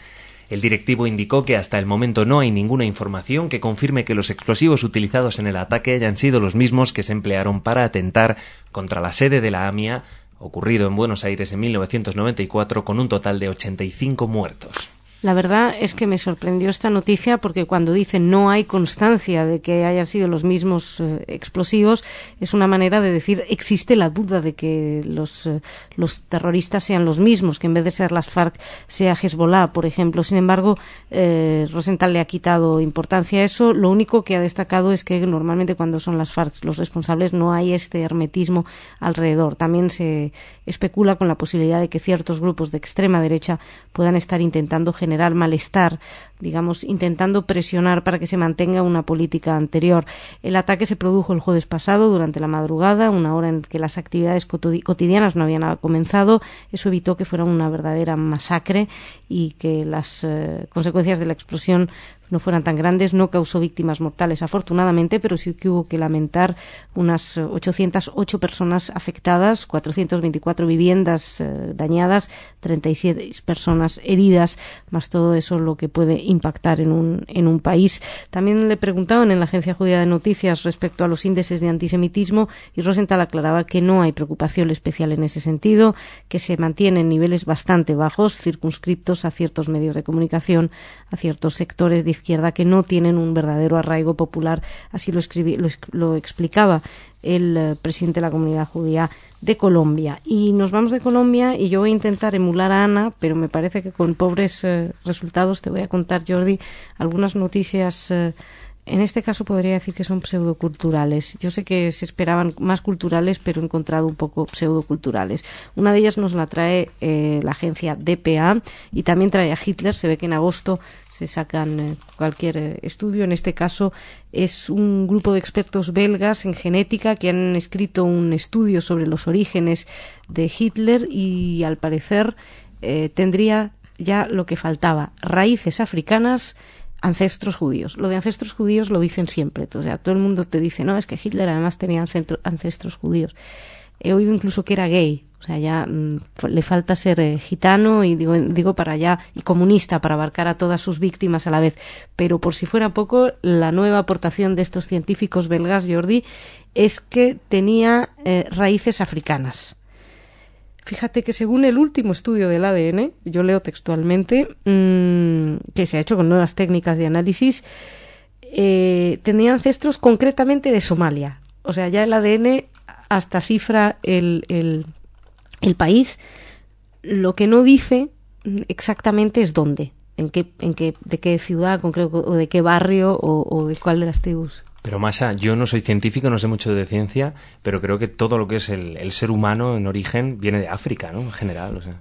El directivo indicó que hasta el momento no hay ninguna información que confirme que los explosivos utilizados en el ataque hayan sido los mismos que se emplearon para atentar contra la sede de la AMIA, ocurrido en Buenos Aires en 1994 con un total de 85 muertos. La verdad es que me sorprendió esta noticia porque cuando dicen no hay constancia de que hayan sido los mismos eh, explosivos, es una manera de decir existe la duda de que los, eh, los terroristas sean los mismos, que en vez de ser las FARC sea Hezbollah, por ejemplo. Sin embargo, eh, Rosenthal le ha quitado importancia a eso. Lo único que ha destacado es que normalmente cuando son las FARC los responsables no hay este hermetismo alrededor. También se especula con la posibilidad de que ciertos grupos de extrema derecha puedan estar intentando generar generar malestar, digamos, intentando presionar para que se mantenga una política anterior. El ataque se produjo el jueves pasado durante la madrugada, una hora en que las actividades cotidianas no habían comenzado. Eso evitó que fuera una verdadera masacre y que las eh, consecuencias de la explosión no fueran tan grandes, no causó víctimas mortales afortunadamente, pero sí que hubo que lamentar unas 808 personas afectadas, 424 viviendas eh, dañadas, 37 personas heridas, más todo eso lo que puede impactar en un, en un país. También le preguntaban en la Agencia Judía de Noticias respecto a los índices de antisemitismo y Rosenthal aclaraba que no hay preocupación especial en ese sentido, que se mantienen niveles bastante bajos, circunscriptos a ciertos medios de comunicación, a ciertos sectores de izquierda que no tienen un verdadero arraigo popular, así lo, lo, explicaba el eh, presidente de la comunidad judía de Colombia. Y nos vamos de Colombia y yo voy a intentar emular a Ana, pero me parece que con pobres eh, resultados te voy a contar, Jordi, algunas noticias. Eh, en este caso podría decir que son pseudoculturales. Yo sé que se esperaban más culturales, pero he encontrado un poco pseudoculturales. Una de ellas nos la trae eh, la agencia DPA y también trae a Hitler. Se ve que en agosto se sacan eh, cualquier eh, estudio. En este caso es un grupo de expertos belgas en genética que han escrito un estudio sobre los orígenes de Hitler y al parecer tendría ya lo que faltaba, raíces africanas ancestros judíos. Lo de ancestros judíos lo dicen siempre. O sea, todo el mundo te dice, no, es que Hitler además tenía ancestros judíos. He oído incluso que era gay. O sea, ya mm, le falta ser eh, gitano y digo, digo para allá, y comunista para abarcar a todas sus víctimas a la vez. Pero por si fuera poco, la nueva aportación de estos científicos belgas, Jordi, es que tenía eh, raíces africanas. Fíjate que según el último estudio del ADN, yo leo textualmente, mm, que se ha hecho con nuevas técnicas de análisis, eh, tenía ancestros concretamente de Somalia. O sea, ya el ADN hasta cifra el, el, país. Lo que no dice exactamente es dónde, en qué, en qué, de qué ciudad concreto, o de qué barrio, o de cuál de las tribus. Pero Masa, yo no soy científico, no sé mucho de ciencia, pero creo que todo lo que es el, ser humano en origen viene de África, ¿no? En general, o sea.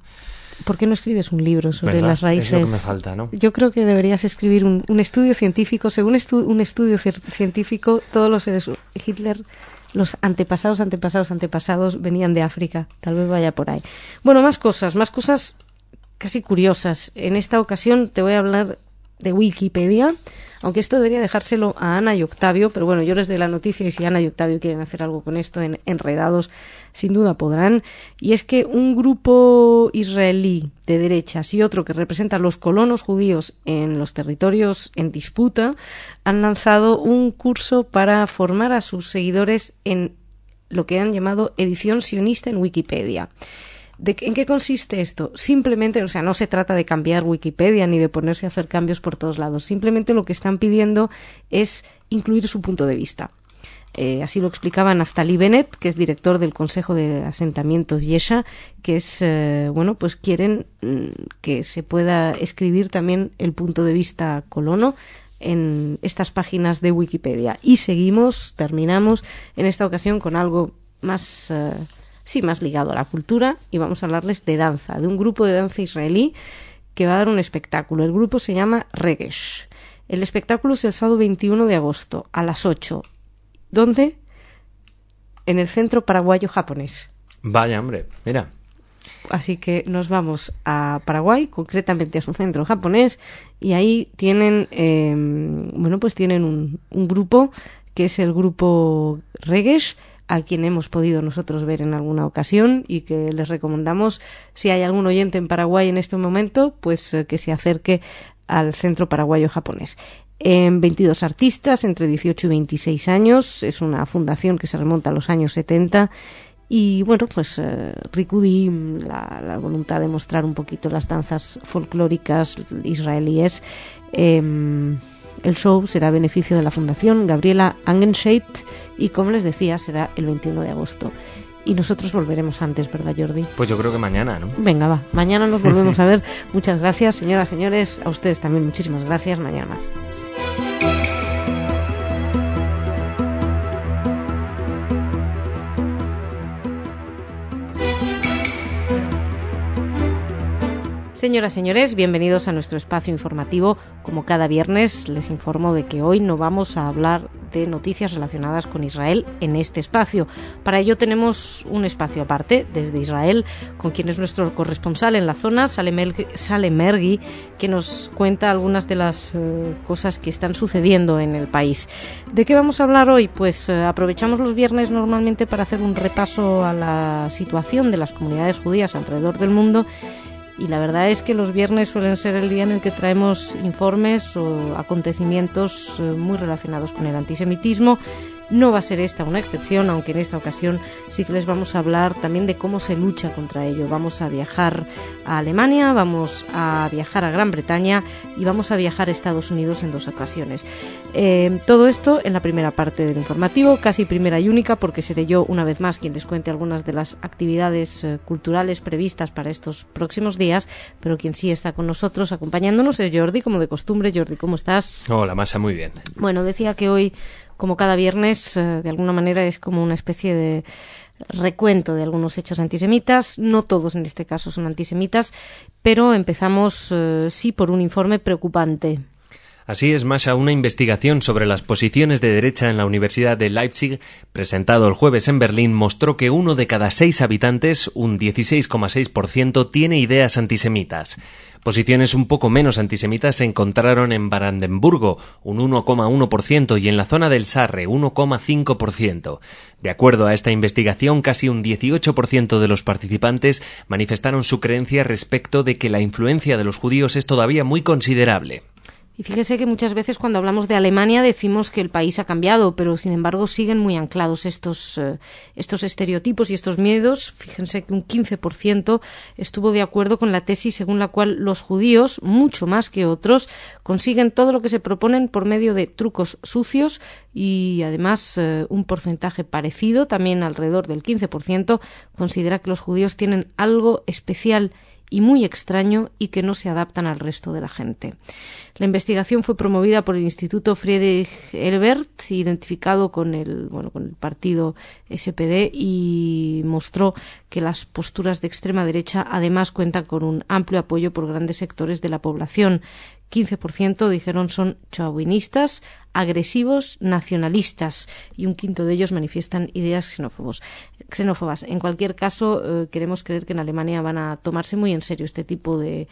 ¿Por qué no escribes un libro sobre las raíces? Es lo que me falta, ¿no? Yo creo que deberías escribir un, estudio científico. Según un estudio científico, todos los seres Hitler, los antepasados, antepasados, antepasados venían de África. Tal vez vaya por ahí. Bueno, más cosas, más cosas casi curiosas. En esta ocasión te voy a hablar de Wikipedia aunque esto debería dejárselo a Ana y Octavio, pero bueno, yo les doy la noticia y si Ana y Octavio quieren hacer algo con esto en enredados, sin duda podrán. Y es que un grupo israelí de derechas y otro que representa a los colonos judíos en los territorios en disputa han lanzado un curso para formar a sus seguidores en lo que han llamado edición sionista en Wikipedia. ¿En qué consiste esto? Simplemente, o sea, no se trata de cambiar Wikipedia ni de ponerse a hacer cambios por todos lados. Simplemente lo que están pidiendo es incluir su punto de vista. Eh, así lo explicaba Naftali Bennett, que es director del Consejo de Asentamientos Yesha, que es, eh, bueno, pues quieren mm, que se pueda escribir también el punto de vista colono en estas páginas de Wikipedia. Y seguimos, terminamos en esta ocasión con algo más. Eh, sí más ligado a la cultura y vamos a hablarles de danza, de un grupo de danza israelí que va a dar un espectáculo. El grupo se llama Regesh. El espectáculo es el sábado 21 de agosto a las 8. ¿Dónde? En el Centro Paraguayo Japonés. Vaya, hombre, mira. Así que nos vamos a Paraguay, concretamente a su centro japonés, y ahí tienen, em, bueno, pues tienen un, un grupo que es el grupo Regesh, a quien hemos podido nosotros ver en alguna ocasión y que les recomendamos, si hay algún oyente en Paraguay en este momento, pues eh, que se acerque al Centro Paraguayo Japonés. En 22 artistas entre 18 y 26 años, es una fundación que se remonta a los años 70 y bueno, pues eh, Rikudi, la, voluntad de mostrar un poquito las danzas folclóricas israelíes. Em, el show será a beneficio de la Fundación Gabriela Angenscheidt y, como les decía, será el 21 de agosto. Y nosotros volveremos antes, ¿verdad, Jordi? Pues yo creo que mañana, ¿no? Venga, va. Mañana nos volvemos a ver. Muchas gracias, señoras, señores. A ustedes también muchísimas gracias. Mañana más. Señoras, señores, bienvenidos a nuestro espacio informativo. Como cada viernes, les informo de que hoy no vamos a hablar de noticias relacionadas con Israel en este espacio. Para ello tenemos un espacio aparte desde Israel, con quien es nuestro corresponsal en la zona, Sale Mergui, que nos cuenta algunas de las eh, cosas que están sucediendo en el país. ¿De qué vamos a hablar hoy? Pues eh, aprovechamos los viernes normalmente para hacer un repaso a la situación de las comunidades judías alrededor del mundo y la verdad es que los viernes suelen ser el día en el que traemos informes o acontecimientos eh, muy relacionados con el antisemitismo no va a ser esta una excepción, aunque en esta ocasión sí que les vamos a hablar también de cómo se lucha contra ello. Vamos a viajar a Alemania, vamos a viajar a Gran Bretaña y vamos a viajar a Estados Unidos en dos ocasiones. Eh, todo esto en la primera parte del informativo, casi primera y única, porque seré yo una vez más quien les cuente algunas de las actividades eh, culturales previstas para estos próximos días, pero quien sí está con nosotros acompañándonos es Jordi, como de costumbre. Jordi, ¿cómo estás? Hola, Masa, muy bien. Bueno, decía que hoy como cada viernes, eh, de alguna manera es como una especie de recuento de algunos hechos antisemitas. No todos en este caso son antisemitas, pero empezamos eh, sí por un informe preocupante. Así es, Masha, una investigación sobre las posiciones de derecha en la Universidad de Leipzig, presentado el jueves en Berlín, mostró que uno de cada seis habitantes, un 16,6%, tiene ideas antisemitas. Posiciones un poco menos antisemitas se encontraron en Brandenburgo, un 1,1%, y en la zona del Sarre, 1,5%. De acuerdo a esta investigación, casi un 18% de los participantes manifestaron su creencia respecto de que la influencia de los judíos es todavía muy considerable. Y fíjese que muchas veces cuando hablamos de Alemania decimos que el país ha cambiado, pero sin embargo siguen muy anclados estos, eh, estos estereotipos y estos miedos. Fíjense que un 15% estuvo de acuerdo con la tesis según la cual los judíos, mucho más que otros, consiguen todo lo que se proponen por medio de trucos sucios y además eh, un porcentaje parecido, también alrededor del 15%, considera que los judíos tienen algo especial y muy extraño y que no se adaptan al resto de la gente. La investigación fue promovida por el Instituto Friedrich Elbert, identificado con el, bueno, con el partido SPD y mostró que las posturas de extrema derecha además cuentan con un amplio apoyo por grandes sectores de la población. 15% dijeron son chauvinistas, agresivos, nacionalistas y un quinto de ellos manifiestan ideas xenófobos, xenófobas. En cualquier caso, eh, queremos creer que en Alemania van a tomarse muy en serio este tipo de,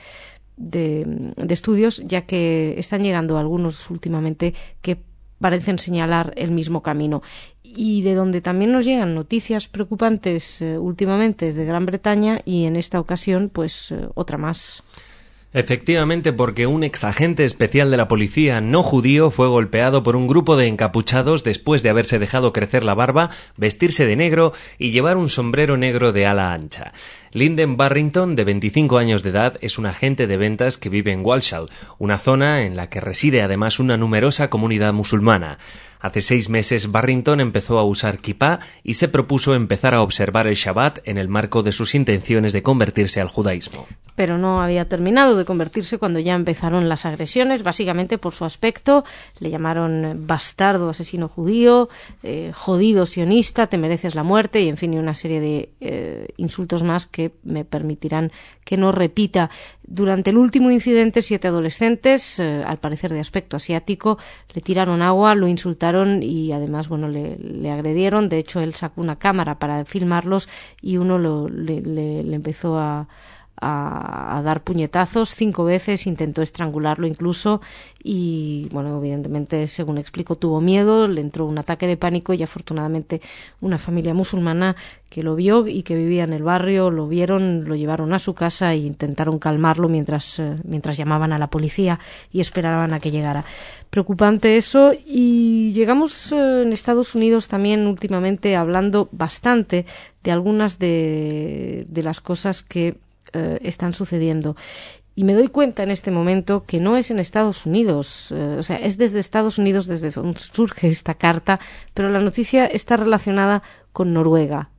de, estudios, ya que están llegando algunos últimamente que parecen señalar el mismo camino. Y de donde también nos llegan noticias preocupantes eh, últimamente de Gran Bretaña y en esta ocasión, pues eh, otra más. Efectivamente, porque un exagente especial de la policía no judío fue golpeado por un grupo de encapuchados después de haberse dejado crecer la barba, vestirse de negro y llevar un sombrero negro de ala ancha. Linden Barrington, de 25 años de edad, es un agente de ventas que vive en Walshall, una zona en la que reside además una numerosa comunidad musulmana. Hace seis meses Barrington empezó a usar kippah y se propuso empezar a observar el Shabbat en el marco de sus intenciones de convertirse al judaísmo. Pero no había terminado de convertirse cuando ya empezaron las agresiones, básicamente por su aspecto. Le llamaron bastardo, asesino judío, eh, jodido sionista, te mereces la muerte y, en fin, una serie de eh, insultos más que me permitirán que no repita. Durante el último incidente, siete adolescentes, eh, al parecer de aspecto asiático, le tiraron agua, lo insultaron y además, bueno, le, agredieron. De hecho, él sacó una cámara para filmarlos y uno le empezó a a, dar puñetazos. Cinco veces, intentó estrangularlo incluso y, bueno, evidentemente, según explico, tuvo miedo, le entró un ataque de pánico y afortunadamente una familia musulmana que lo vio y que vivía en el barrio, lo vieron, lo llevaron a su casa e intentaron calmarlo mientras, eh, mientras llamaban a la policía y esperaban a que llegara. Preocupante eso. Y llegamos eh, en Estados Unidos también últimamente hablando bastante de algunas de, de las cosas que eh, están sucediendo. Y me doy cuenta en este momento que no es en Estados Unidos, eh, o sea, es desde Estados Unidos desde donde surge esta carta, pero la noticia está relacionada con Noruega.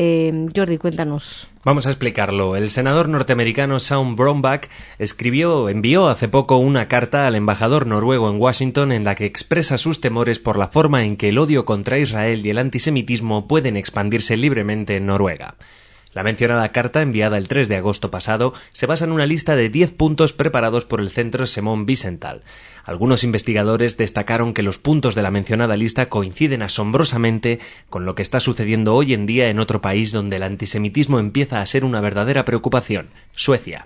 Eh, Jordi, cuéntanos. Vamos a explicarlo. El senador norteamericano Sean Brownback escribió, envió hace poco una carta al embajador noruego en Washington en la que expresa sus temores por la forma en que el odio contra Israel y el antisemitismo pueden expandirse libremente en Noruega. La mencionada carta, enviada el 3 de agosto pasado, se basa en una lista de 10 puntos preparados por el Centro Simón Wiesenthal. Algunos investigadores destacaron que los puntos de la mencionada lista coinciden asombrosamente con lo que está sucediendo hoy en día en otro país donde el antisemitismo empieza a ser una verdadera preocupación, Suecia.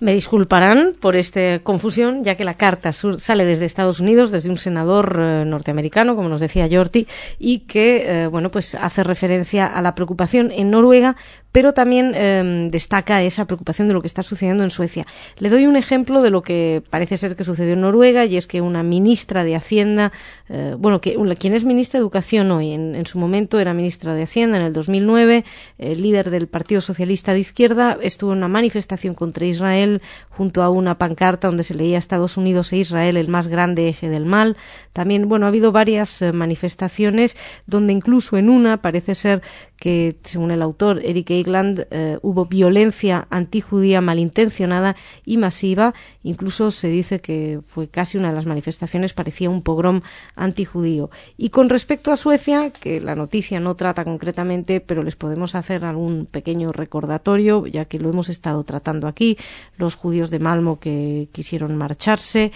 Me disculparán por esta confusión, ya que la carta sale desde Estados Unidos, desde un senador eh, norteamericano, como nos decía Jorti, y que, eh, bueno, pues hace referencia a la preocupación en Noruega pero también em, destaca esa preocupación de lo que está sucediendo en Suecia. Le doy un ejemplo de lo que parece ser que sucedió en Noruega y es que una ministra de Hacienda, eh, bueno, que, quien es ministra de Educación hoy, en, su momento era ministra de Hacienda en el 2009, el líder del Partido Socialista de Izquierda, estuvo en una manifestación contra Israel junto a una pancarta donde se leía Estados Unidos e Israel el más grande eje del mal. También, bueno, ha habido varias eh, manifestaciones donde incluso en una parece ser que, según el autor Eric Egeland, eh, hubo violencia antijudía malintencionada y masiva. Incluso se dice que fue casi una de las manifestaciones, parecía un pogrom antijudío. Y con respecto a Suecia, que la noticia no trata concretamente, pero les podemos hacer algún pequeño recordatorio, ya que lo hemos estado tratando aquí, los judíos de Malmo que quisieron marcharse,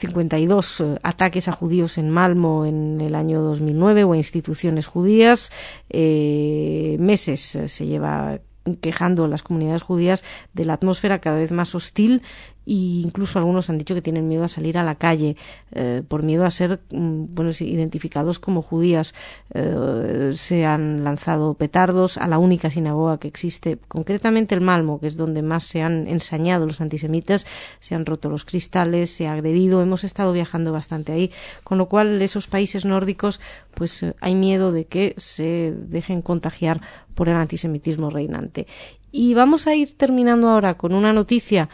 52 em, eh, ataques a judíos en Malmo en el año 2009 o a instituciones judías. Eh, meses eh, se lleva quejando las comunidades judías de la atmósfera cada vez más hostil e incluso algunos han dicho que tienen miedo a salir a la calle eh, por miedo a ser mm, bueno, identificados como judías. Eh, se han lanzado petardos a la única sinagoga que existe, concretamente el Malmo, que es donde más se han ensañado los antisemitas, se han roto los cristales, se ha agredido, hemos estado viajando bastante ahí, con lo cual esos países nórdicos pues eh, hay miedo de que se dejen contagiar por el antisemitismo reinante. Y vamos a ir terminando ahora con una noticia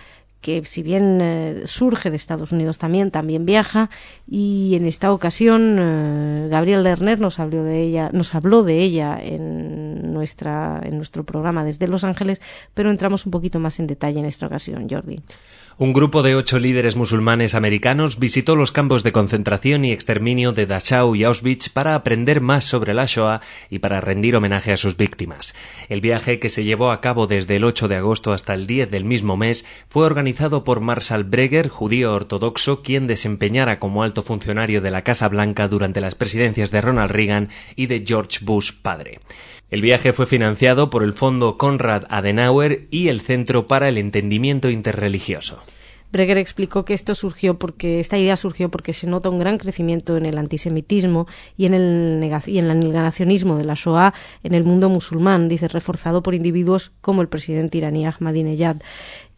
que si bien eh, surge de Estados Unidos también, también viaja y en esta ocasión eh, Gabriel Lerner nos habló de ella, nos habló de ella en nuestra en nuestro programa desde Los Ángeles, pero entramos un poquito más en detalle en esta ocasión, Jordi. Un grupo de ocho líderes musulmanes americanos visitó los campos de concentración y exterminio de Dachau y Auschwitz para aprender más sobre la Shoah y para rendir homenaje a sus víctimas. El viaje, que se llevó a cabo desde el 8 de agosto hasta el 10 del mismo mes, fue organizado por Marshall Breger, judío ortodoxo, quien desempeñara como alto funcionario de la Casa Blanca durante las presidencias de Ronald Reagan y de George Bush padre. El viaje fue financiado por el Fondo Konrad Adenauer y el Centro para el Entendimiento Interreligioso. Breger explicó que esto surgió porque esta idea surgió porque se nota un gran crecimiento en el antisemitismo y en el, y en el negacionismo de la Shoah en el mundo musulmán, dice, reforzado por individuos como el presidente iraní Ahmadinejad.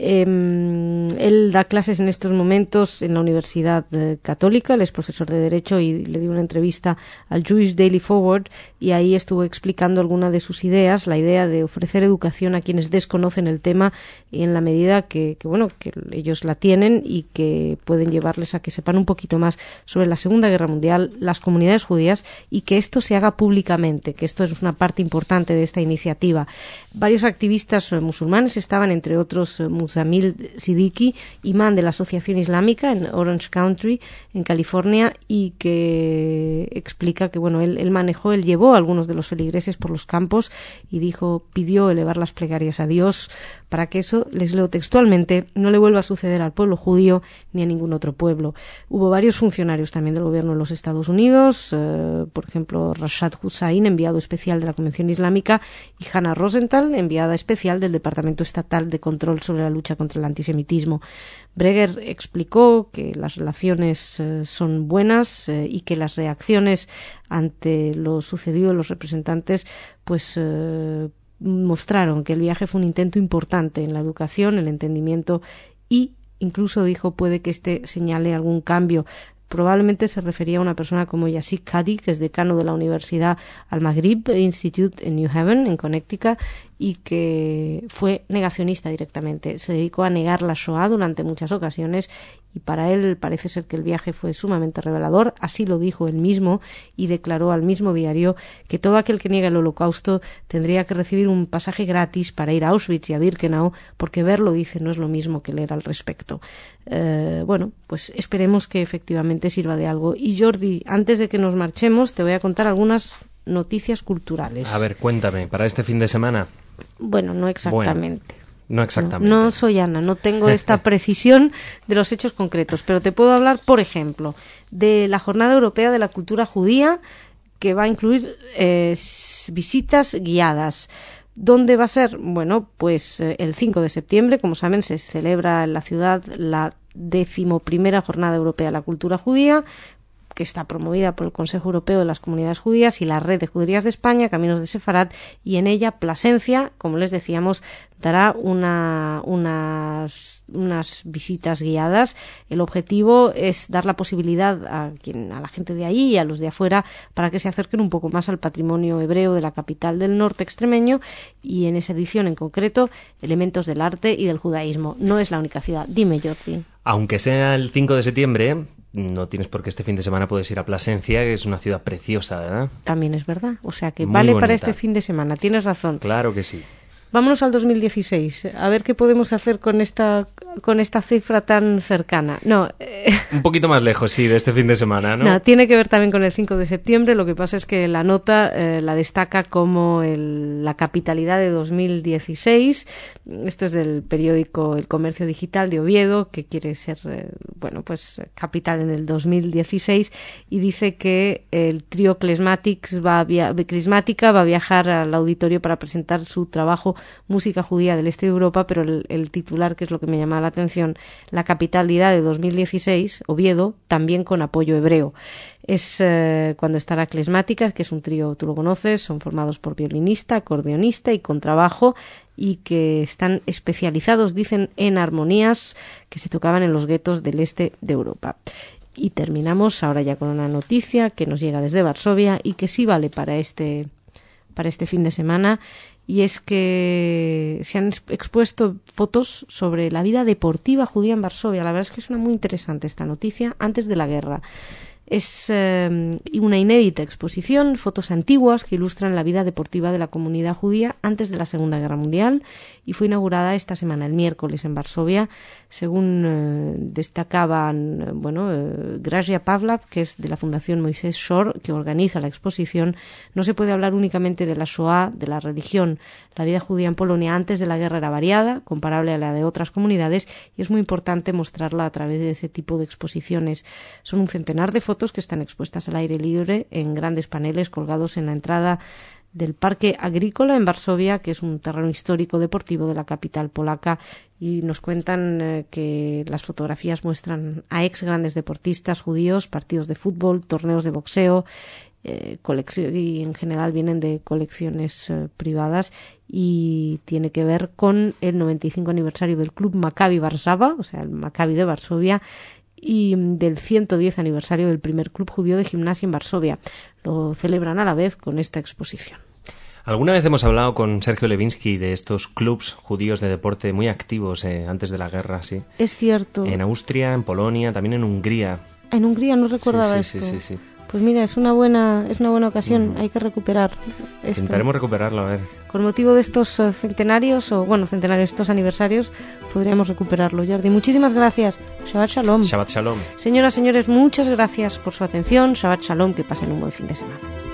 Em, él da clases en estos momentos en la Universidad eh, Católica, él es profesor de Derecho y le dio una entrevista al Jewish Daily Forward y ahí estuvo explicando alguna de sus ideas, la idea de ofrecer educación a quienes desconocen el tema y en la medida que, bueno, que ellos la tienen y que pueden llevarles a que sepan un poquito más sobre la Segunda Guerra Mundial, las comunidades judías y que esto se haga públicamente, que esto es una parte importante de esta iniciativa. Varios activistas eh, musulmanes estaban, entre otros, eh, Musamil Siddiqui, imán de la Asociación Islámica en Orange Country, en California, y que explica que bueno, él, manejó, él llevó a algunos de los feligreses por los campos y dijo, pidió elevar las plegarias a Dios para que eso, les leo textualmente, no le vuelva a suceder al pueblo judío ni a ningún otro pueblo. Hubo varios funcionarios también del gobierno de los Estados Unidos, eh, por ejemplo, Rashad Hussain, enviado especial de la Convención Islámica, y Hannah Rosenthal, enviada especial del Departamento Estatal de Control sobre la lucha contra el antisemitismo. Breger explicó que las relaciones eh, son buenas eh, y que las reacciones ante lo sucedido los representantes pues mostraron que el viaje fue un intento importante en la educación, el entendimiento y incluso dijo puede que este señale algún cambio probablemente se refería a una persona como Yassik Kadi, que es decano de la Universidad Al-Maghrib Institute en New Haven, en Connecticut, y que fue negacionista directamente. Se dedicó a negar la Shoah durante muchas ocasiones y para él parece ser que el viaje fue sumamente revelador, así lo dijo él mismo y declaró al mismo diario que todo aquel que niega el holocausto tendría que recibir un pasaje gratis para ir a Auschwitz y a Birkenau, porque verlo, dice, no es lo mismo que leer al respecto. Eh, bueno, pues esperemos que efectivamente sirva de algo. Y Jordi, antes de que nos marchemos, te voy a contar algunas noticias culturales. A ver, cuéntame, para este fin de semana. Bueno, no exactamente. No exactamente. No, soy Ana, no tengo esta precisión de los hechos concretos, pero te puedo hablar, por ejemplo, de la Jornada Europea de la Cultura Judía, que va a incluir eh, visitas guiadas. ¿Dónde va a ser? Bueno, pues eh, el 5 de septiembre, como saben, se celebra en la ciudad la decimoprimera Jornada Europea de la Cultura Judía que está promovida por el Consejo Europeo de las Comunidades Judías y la Red de Juderías de España, Caminos de Sefarad, y en ella Plasencia, como les decíamos, dará una, unas, unas visitas guiadas. El objetivo es dar la posibilidad a, quien, a la gente de allí y a los de afuera para que se acerquen un poco más al patrimonio hebreo de la capital del norte extremeño y en esa edición en concreto elementos del arte y del judaísmo. No es la única ciudad. Dime, Jordi. Aunque sea el 5 de septiembre, no tienes por qué este fin de semana puedes ir a Plasencia, que es una ciudad preciosa, ¿verdad? También es verdad. O sea que vale para este fin de semana. Tienes razón. Claro que sí. Vámonos al 2016, a ver qué podemos hacer con esta, con esta cifra tan cercana. No. Eh, Un poquito más lejos, sí, de este fin de semana, ¿no? no tiene que ver también con el 5 de septiembre. Lo que pasa es que la nota eh, la destaca como la capitalidad de 2016. Esto es del periódico El Comercio Digital de Oviedo, que quiere ser, eh, bueno, pues capital en el 2016 y dice que el trío Clismatics va Clismática va a viajar al auditorio para presentar su trabajo música judía del este de Europa, pero el, titular, que es lo que me llama la atención, la capitalidad de 2016, Oviedo, también con apoyo hebreo. Es eh, cuando estará Clesmáticas, que es un trío, tú lo conoces, son formados por violinista, acordeonista y contrabajo y que están especializados, dicen, en armonías que se tocaban en los guetos del este de Europa. Y terminamos ahora ya con una noticia que nos llega desde Varsovia y que sí vale para este para este fin de semana y es que se han expuesto fotos sobre la vida deportiva judía en Varsovia. La verdad es que es una muy interesante esta noticia antes de la guerra. Es eh, una inédita exposición, fotos antiguas que ilustran la vida deportiva de la comunidad judía antes de la Segunda Guerra Mundial y fue inaugurada esta semana, el miércoles, en Varsovia, según eh, destacaban, eh, bueno, Gracia Pavlav, que es de la Fundación Moisés Shor, que organiza la exposición. No se puede hablar únicamente de la Shoah, de la religión. La vida judía en Polonia antes de la guerra era variada, comparable a la de otras comunidades, y es muy importante mostrarla a través de ese tipo de exposiciones. Son un centenar de fotos que están expuestas al aire libre en grandes paneles colgados en la entrada del Parque Agrícola en Varsovia, que es un terreno histórico deportivo de la capital polaca, y nos cuentan eh, que las fotografías muestran a ex grandes deportistas judíos, partidos de fútbol, torneos de boxeo, eh, y en general vienen de colecciones eh, privadas y tiene que ver con el 95 aniversario del club Maccabi Varsava, o sea, el Maccabi de Varsovia, y del 110 aniversario del primer club judío de gimnasia en Varsovia. Lo celebran a la vez con esta exposición. Alguna vez hemos hablado con Sergio Levinsky de estos clubs judíos de deporte muy activos eh, antes de la guerra, sí. Es cierto. En Austria, en Polonia, también en Hungría. En Hungría no recordaba sí, esto. Sí, sí, sí. Pues mira, es una buena, es una buena ocasión. Hay que recuperar. Esto. Intentaremos recuperarlo, a ver. Con motivo de estos eh, centenarios, o bueno, centenarios, estos aniversarios, podríamos recuperarlo, Jordi. Muchísimas gracias. Shabbat Shalom. Shabbat Shalom. Señoras, señores, muchas gracias por su atención. Shabbat Shalom. Que pasen un buen fin de semana.